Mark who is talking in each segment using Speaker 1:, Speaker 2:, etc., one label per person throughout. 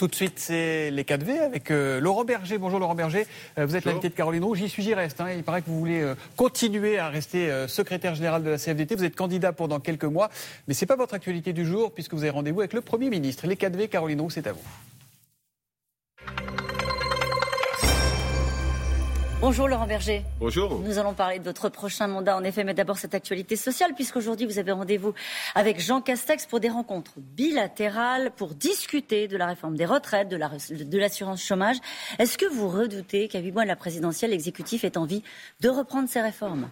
Speaker 1: Tout de suite, c'est les 4V avec euh, Laurent Berger. Bonjour Laurent Berger. Euh, vous êtes l'invité de Caroline Roux. J'y suis, j'y reste. Hein. Il paraît que vous voulez euh, continuer à rester secrétaire général de la CFDT. Vous êtes candidat pendant quelques mois. Mais ce n'est pas votre actualité du jour puisque vous avez rendez-vous avec le Premier ministre. Les 4V, Caroline Roux, c'est à vous.
Speaker 2: Bonjour Laurent Berger.
Speaker 3: Bonjour.
Speaker 2: Nous allons parler de votre prochain mandat, en effet, mais d'abord cette actualité sociale, puisqu'aujourd'hui vous avez rendez-vous avec Jean Castex pour des rencontres bilatérales, pour discuter de la réforme des retraites, de l'assurance chômage. Est-ce que vous redoutez qu'à huit mois de la présidentielle, l'exécutif ait envie de reprendre ces réformes?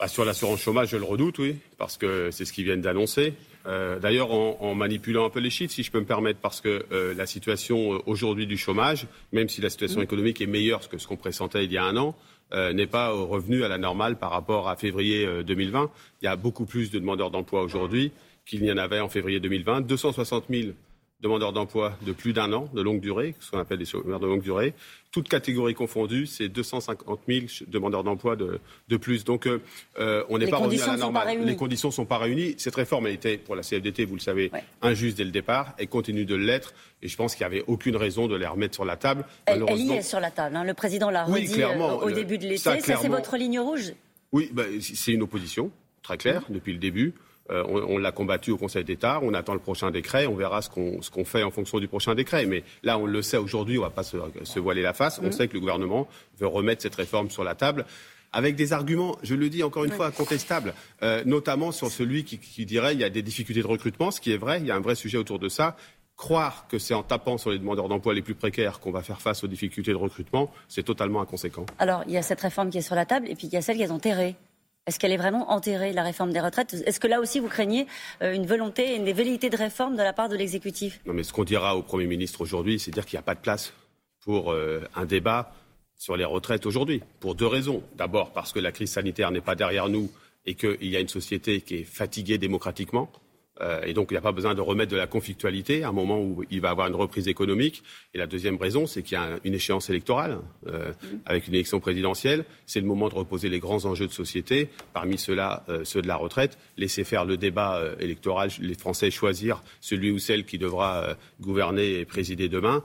Speaker 3: Bah, Sur l'assurance chômage, je le redoute, oui, parce que c'est ce qu'ils viennent d'annoncer. Euh, d'ailleurs, en, manipulant un peu les chiffres, si je peux me permettre, parce que euh, la situation euh, aujourd'hui du chômage, même si la situation économique est meilleure que ce qu'on pressentait il y a un an, n'est pas revenu à la normale par rapport à février 2020. Il y a beaucoup plus de demandeurs d'emploi aujourd'hui qu'il n'y en avait en février 2020. 260 000 demandeurs d'emploi de plus d'un an, de longue durée, ce qu'on appelle des chômeurs de longue durée. Toutes catégories confondues, c'est 250 000 demandeurs d'emploi de, de, plus. Donc, euh, euh on n'est pas revenu à la normale. Les conditions ne sont pas réunies. Cette réforme a été, pour la CFDT, vous le savez, injuste dès le départ. Elle continue de l'être. Et je pense qu'il n'y avait aucune raison de les remettre sur la table.
Speaker 2: Elle, elle y est sur la table. Hein. Le président l'a redit euh, au début de l'été. Ça, c'est votre ligne rouge?
Speaker 3: Oui, bah, c'est une opposition, très claire, depuis le début. Euh, on, l'a combattu au Conseil d'État. On attend le prochain décret. On verra ce qu'on fait en fonction du prochain décret. Mais là, on le sait aujourd'hui. On ne va pas se, voiler la face. On mmh. sait que le gouvernement veut remettre cette réforme sur la table avec des arguments, je le dis encore une fois, contestables, euh, notamment sur celui qui, qui dirait qu'il y a des difficultés de recrutement, ce qui est vrai, il y a un vrai sujet autour de ça. Croire que c'est en tapant sur les demandeurs d'emploi les plus précaires qu'on va faire face aux difficultés de recrutement, c'est totalement inconséquent.
Speaker 2: Alors, il y a cette réforme qui est sur la table et puis il y a celle qui est enterrée. Est-ce qu'elle est vraiment enterrée, la réforme des retraites? Est-ce que là aussi, vous craignez euh, une volonté, une velléité de réforme de la part de l'exécutif?
Speaker 3: Non, mais ce qu'on dira au Premier ministre aujourd'hui, c'est dire qu'il n'y a pas de place pour euh, un débat sur les retraites aujourd'hui, pour deux raisons. D'abord, parce que la crise sanitaire n'est pas derrière nous et qu'il y a une société qui est fatiguée démocratiquement. Euh, et donc, il n'y a pas besoin de remettre de la conflictualité à un moment où il va y avoir une reprise économique. Et la deuxième raison, c'est qu'il y a une échéance électorale euh, avec une élection présidentielle. C'est le moment de reposer les grands enjeux de société, parmi ceux-là, euh, ceux de la retraite. Laisser faire le débat électoral, les Français choisir celui ou celle qui devra gouverner et présider demain.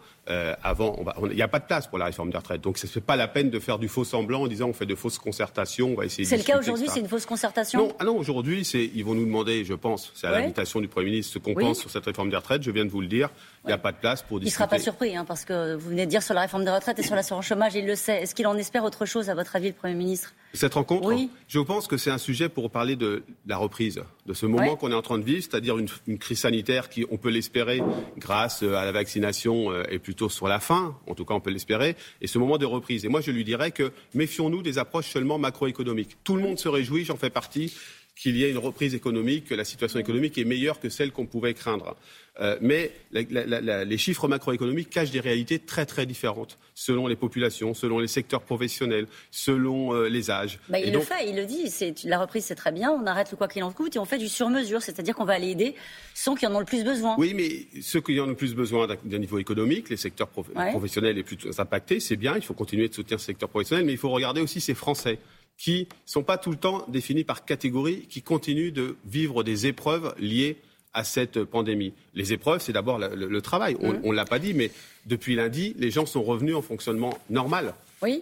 Speaker 3: Avant, il n'y a pas de place pour la réforme des retraites. Donc, ce n'est pas la peine de faire du faux semblant en disant on fait de fausses concertations, on va essayer.
Speaker 2: C'est le cas aujourd'hui, c'est une fausse concertation.
Speaker 3: Non, ah non aujourd'hui, ils vont nous demander, je pense, c'est à l'invitation du Premier ministre ce qu'on pense sur cette réforme des retraites. Je viens de vous le dire. Il n'y a pas de place pour discuter.
Speaker 2: Il ne sera pas surpris, hein, parce que vous venez de dire sur la réforme des retraites et sur l'assurance chômage, il le sait. Est-ce qu'il en espère autre chose, à votre avis, le Premier ministre?
Speaker 3: Cette rencontre?
Speaker 2: Oui.
Speaker 3: Je pense que c'est un sujet pour parler de la reprise, de ce moment qu'on est en train de vivre, c'est-à-dire une, crise sanitaire qui, on peut l'espérer, grâce euh, à la vaccination, euh, est plutôt sur la fin. En tout cas, on peut l'espérer. Et ce moment de reprise. Et moi, je lui dirais que méfions-nous des approches seulement macroéconomiques. Tout le monde se réjouit, j'en fais partie qu'il y ait une reprise économique, que la situation économique est meilleure que celle qu'on pouvait craindre. Euh, mais les chiffres macroéconomiques cachent des réalités très très différentes selon les populations, selon les secteurs professionnels, selon euh, les âges.
Speaker 2: Bah, il le fait, il le dit. La reprise, c'est très bien. On arrête le quoi qu'il en coûte et on fait du sur-mesure, c'est-à-dire qu'on va aller aider ceux qui en ont le plus besoin.
Speaker 3: Oui, mais ceux qui en ont le plus besoin d'un niveau économique, les secteurs professionnels les plus impactés, c'est bien. Il faut continuer de soutenir ce secteur professionnel, mais il faut regarder aussi ces Français qui ne sont pas tout le temps définis par catégorie, qui continuent de vivre des épreuves liées à cette pandémie. Les épreuves, c'est d'abord le, travail. On ne mmh. l'a pas dit, mais depuis lundi, les gens sont revenus en fonctionnement normal.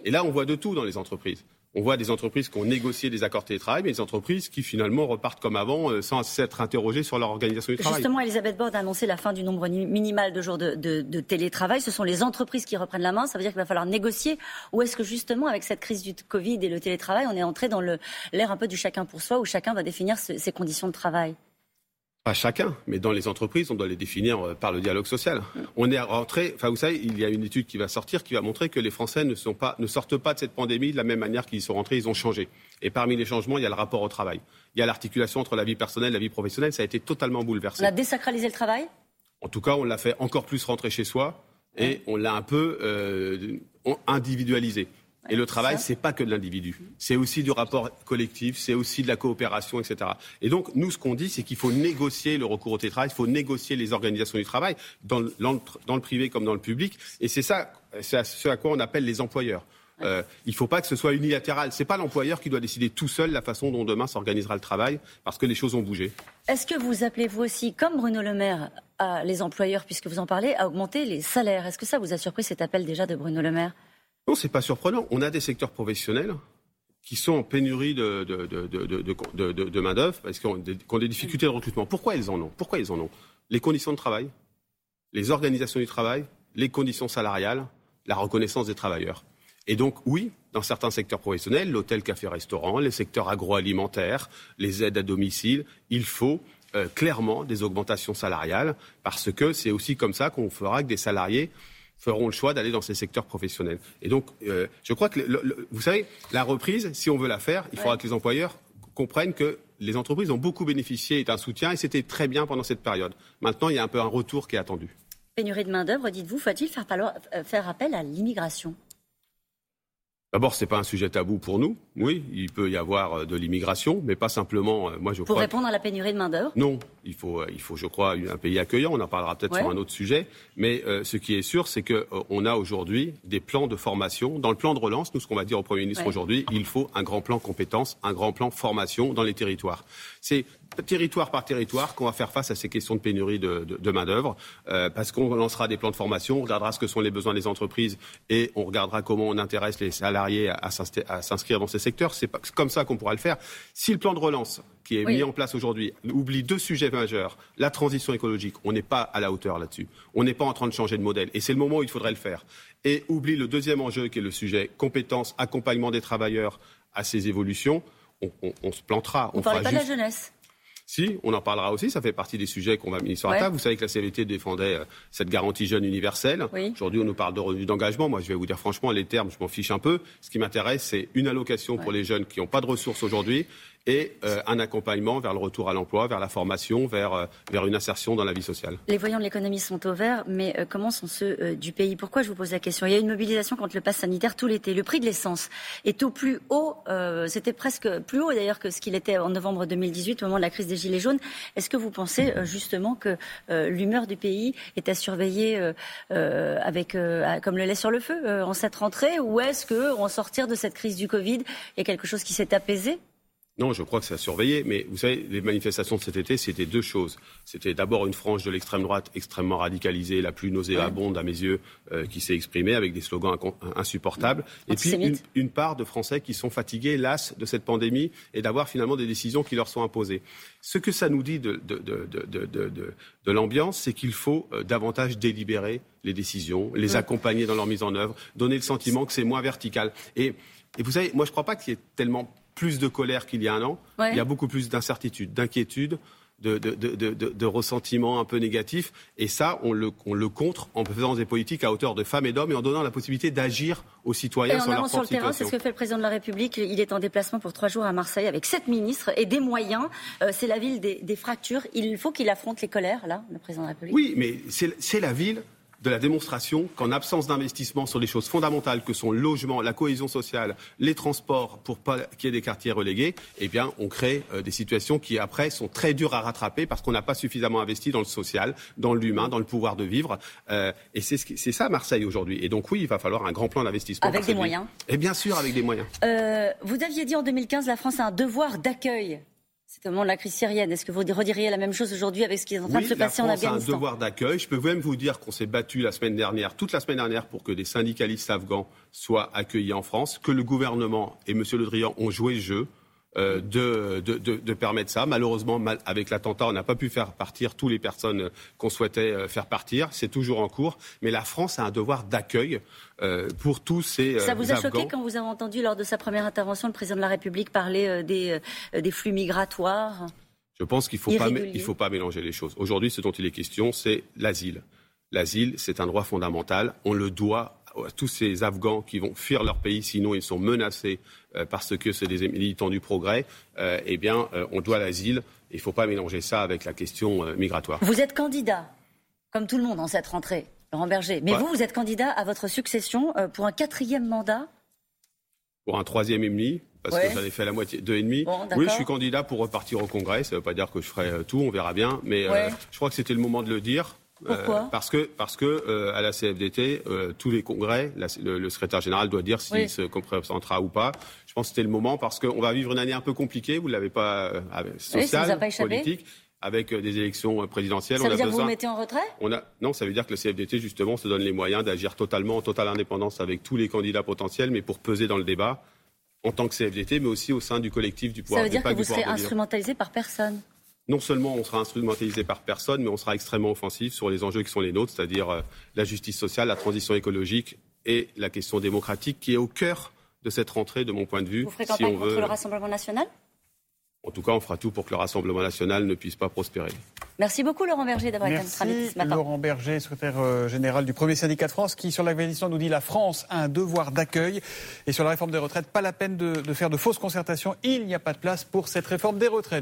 Speaker 3: Et là, on voit de tout dans les entreprises. On voit des entreprises qui ont négocié des accords télétravail, mais des entreprises qui finalement repartent comme avant euh, sans s'être interrogées sur leur organisation du travail.
Speaker 2: Justement, Elisabeth Borne a annoncé la fin du nombre minimal de jours de, télétravail. Ce sont les entreprises qui reprennent la main. Ça veut dire qu'il va falloir négocier. Ou est-ce que justement, avec cette crise du Covid et le télétravail, on est entré dans l'ère un peu du chacun pour soi, où chacun va définir ses conditions de travail?
Speaker 3: Pas chacun, mais dans les entreprises, on doit les définir euh, par le dialogue social. On est rentré, enfin vous savez, il y a une étude qui va sortir qui va montrer que les Français ne, sont pas, ne sortent pas de cette pandémie de la même manière qu'ils sont rentrés, ils ont changé. Et parmi les changements, il y a le rapport au travail. Il y a l'articulation entre la vie personnelle et la vie professionnelle, ça a été totalement bouleversé.
Speaker 2: On a désacralisé le travail?
Speaker 3: En tout cas, on l'a fait encore plus rentrer chez soi et on l'a un peu euh, individualisé. Et le travail, c'est pas que de l'individu. C'est aussi du rapport collectif, c'est aussi de la coopération, etc. Et donc, nous, ce qu'on dit, c'est qu'il faut négocier le recours au télétravail, il faut négocier les organisations du travail, dans le, dans le privé comme dans le public. Et c'est ça, c'est ce à quoi on appelle les employeurs. Euh, il ne faut pas que ce soit unilatéral. Ce n'est pas l'employeur qui doit décider tout seul la façon dont demain s'organisera le travail, parce que les choses ont bougé.
Speaker 2: Est-ce que vous appelez vous aussi, comme Bruno Le Maire, à les employeurs, puisque vous en parlez, à augmenter les salaires? Est-ce que ça vous a surpris cet appel déjà de Bruno Le Maire?
Speaker 3: Non, c'est pas surprenant. On a des secteurs professionnels qui sont en pénurie de, main-d'œuvre, parce qu'ils ont, des difficultés de recrutement. Pourquoi ils en ont? Pourquoi ils en ont? Les conditions de travail, les organisations du travail, les conditions salariales, la reconnaissance des travailleurs. Et donc, oui, dans certains secteurs professionnels, l'hôtel, café, restaurant, les secteurs agroalimentaires, les aides à domicile, il faut euh, clairement des augmentations salariales parce que c'est aussi comme ça qu'on fera que des salariés feront le choix d'aller dans ces secteurs professionnels. Et donc, euh, je crois que, vous savez, la reprise, si on veut la faire, il faudra que les employeurs comprennent que les entreprises ont beaucoup bénéficié d'un soutien et c'était très bien pendant cette période. Maintenant, il y a un peu un retour qui est attendu.
Speaker 2: Pénurie de main-d'œuvre, dites-vous, faut-il faire, euh, faire appel à l'immigration?
Speaker 3: D'abord, ce n'est pas un sujet tabou pour nous. Oui, il peut y avoir euh, de l'immigration, mais pas simplement. Moi, je
Speaker 2: pour répondre à la pénurie de main d'œuvre.
Speaker 3: Non, il faut, euh, il faut, je crois, un pays accueillant. On en parlera peut-être sur un autre sujet. Mais ce qui est sûr, c'est qu'on a aujourd'hui des plans de formation. Dans le plan de relance, nous, ce qu'on va dire au Premier ministre aujourd'hui, il faut un grand plan compétences, un grand plan formation dans les territoires. C'est territoire par territoire qu'on va faire face à ces questions de pénurie de, de, main-d'œuvre, euh, parce qu'on lancera des plans de formation, on regardera ce que sont les besoins des entreprises et on regardera comment on intéresse les salariés à, s'inscrire dans ces secteurs. C'est comme ça qu'on pourra le faire. Si le plan de relance qui est mis en place aujourd'hui oublie deux sujets majeurs, la transition écologique, on n'est pas à la hauteur là-dessus. On n'est pas en train de changer de modèle et c'est le moment où il faudrait le faire. Et oublie le deuxième enjeu qui est le sujet compétences, accompagnement des travailleurs à ces évolutions. On, se plantera.
Speaker 2: On ne parle pas de la jeunesse
Speaker 3: si, on en parlera aussi, ça fait partie des sujets qu'on va mettre sur la table. Vous savez que la CVT défendait euh, cette garantie jeune universelle. Aujourd'hui, on nous parle de revenus d'engagement. Moi, je vais vous dire franchement, les termes, je m'en fiche un peu. Ce qui m'intéresse, c'est une allocation pour les jeunes qui n'ont pas de ressources aujourd'hui et euh, un accompagnement vers le retour à l'emploi, vers la formation, vers, euh, vers une insertion dans la vie sociale.
Speaker 2: Les voyants de l'économie sont au vert, mais euh, comment sont ceux du pays? Pourquoi je vous pose la question? Il y a une mobilisation contre le pass sanitaire tout l'été. Le prix de l'essence est au plus haut, c'était presque plus haut d'ailleurs que ce qu'il était en novembre 2018 au moment de la crise des Gilets jaunes. Est-ce que vous pensez justement que l'humeur du pays est à surveiller avec, comme le lait sur le feu en cette rentrée? Ou est-ce qu'en sortir de cette crise du Covid, il y a quelque chose qui s'est apaisé?
Speaker 3: Non, je crois que c'est à surveiller. Mais vous savez, les manifestations de cet été, c'était deux choses. C'était d'abord une frange de l'extrême droite extrêmement radicalisée, la plus nauséabonde à mes yeux, euh, qui s'est exprimée avec des slogans insupportables. Et puis une, part de Français qui sont fatigués, las de cette pandémie et d'avoir finalement des décisions qui leur sont imposées. Ce que ça nous dit de, de, l'ambiance, c'est qu'il faut euh, davantage délibérer les décisions, les accompagner dans leur mise en œuvre, donner le sentiment que c'est moins vertical. Et, et vous savez, moi je ne crois pas qu'il y ait tellement plus de colère qu'il y a un an. Il y a beaucoup plus d'incertitude, d'inquiétude. De, de, de, ressentiments un peu négatifs. Et ça, on le, on le contre en faisant des politiques à hauteur de femmes et d'hommes et en donnant la possibilité d'agir aux citoyens et sur leur
Speaker 2: sur le terrain, c'est ce que fait le président de la République. Il est en déplacement pour trois jours à Marseille avec sept ministres et des moyens. Euh, c'est la ville des, des fractures. Il faut qu'il affronte les colères, là, le président de la République.
Speaker 3: Oui, mais c'est la ville de la démonstration qu'en absence d'investissement sur les choses fondamentales que sont le logement, la cohésion sociale, les transports, pour pas qu'il y ait des quartiers relégués, eh bien, on crée euh, des situations qui après sont très dures à rattraper parce qu'on n'a pas suffisamment investi dans le social, dans l'humain, dans le pouvoir de vivre. Euh, et c'est ce ça Marseille aujourd'hui. Et donc oui, il va falloir un grand plan d'investissement.
Speaker 2: Avec des moyens.
Speaker 3: Et bien sûr, avec des moyens.
Speaker 2: Euh, vous aviez dit en 2015, la France a un devoir d'accueil c'est de la crise syrienne. Est-ce que vous rediriez la même chose aujourd'hui avec ce qui est en train de se passer en Afghanistan
Speaker 3: a un devoir d'accueil. Je peux même vous dire qu'on s'est battu la semaine dernière, toute la semaine dernière, pour que des syndicalistes afghans soient accueillis en France, que le gouvernement et M. Le Drian ont joué le jeu. Euh, de, de, permettre ça. Malheureusement, avec l'attentat, on n'a pas pu faire partir toutes les personnes qu'on souhaitait euh, faire partir. C'est toujours en cours. Mais la France a un devoir d'accueil euh, pour tous ces.
Speaker 2: ça vous a choqué quand vous avez entendu lors de sa première intervention le président de la République parler des, des flux migratoires?
Speaker 3: Je pense qu'il ne faut pas mélanger les choses. Aujourd'hui, ce dont il est question, c'est l'asile. L'asile, c'est un droit fondamental. On le doit à tous ces Afghans qui vont fuir leur pays, sinon ils sont menacés euh, parce que c'est des militants du progrès, euh, eh bien, euh, on doit l'asile. Il ne faut pas mélanger ça avec la question migratoire.
Speaker 2: Vous êtes candidat, comme tout le monde, en cette rentrée, Laurent Berger. Mais vous, vous êtes candidat à votre succession pour un quatrième mandat?
Speaker 3: Pour un troisième et demi parce que j'en ai fait la moitié, deux et demi. oui, je suis candidat pour repartir au Congrès. Ça ne veut pas dire que je ferai tout, on verra bien. Mais je crois que c'était le moment de le dire.
Speaker 2: Pourquoi
Speaker 3: Parce que, parce que à la CFDT, tous les congrès, le, secrétaire général doit dire s'il se représentera ou pas. Je pense que c'était le moment parce qu'on va vivre une année un peu compliquée, vous ne l'avez pas, sociale, politique avec euh, des élections euh, présidentielles.
Speaker 2: Ça veut dire que vous vous mettez en retrait?
Speaker 3: On a... Non, ça veut dire que le CFDT, justement, se donne les moyens d'agir totalement en totale indépendance avec tous les candidats potentiels, mais pour peser dans le débat en tant que CFDT, mais aussi au sein du collectif du pouvoir.
Speaker 2: Ça veut dire que vous serez instrumentalisé par personne?
Speaker 3: Non seulement on sera instrumentalisé par personne, mais on sera extrêmement offensif sur les enjeux qui sont les nôtres, c'est-à-dire euh, la justice sociale, la transition écologique et la question démocratique qui est au cœur de cette rentrée, de mon point de vue.
Speaker 2: Vous ferez campagne si on contre le Rassemblement national?
Speaker 3: En tout cas, on fera tout pour que le Rassemblement national ne puisse pas prospérer.
Speaker 2: Merci beaucoup, Laurent Berger, d'avoir été notre invité ce matin.
Speaker 1: Laurent Berger, secrétaire euh, général du premier syndicat de France, qui, sur l'Afghanistan, nous dit la France a un devoir d'accueil. Et sur la réforme des retraites, pas la peine de faire de fausses concertations. Il n'y a pas de place pour cette réforme des retraites.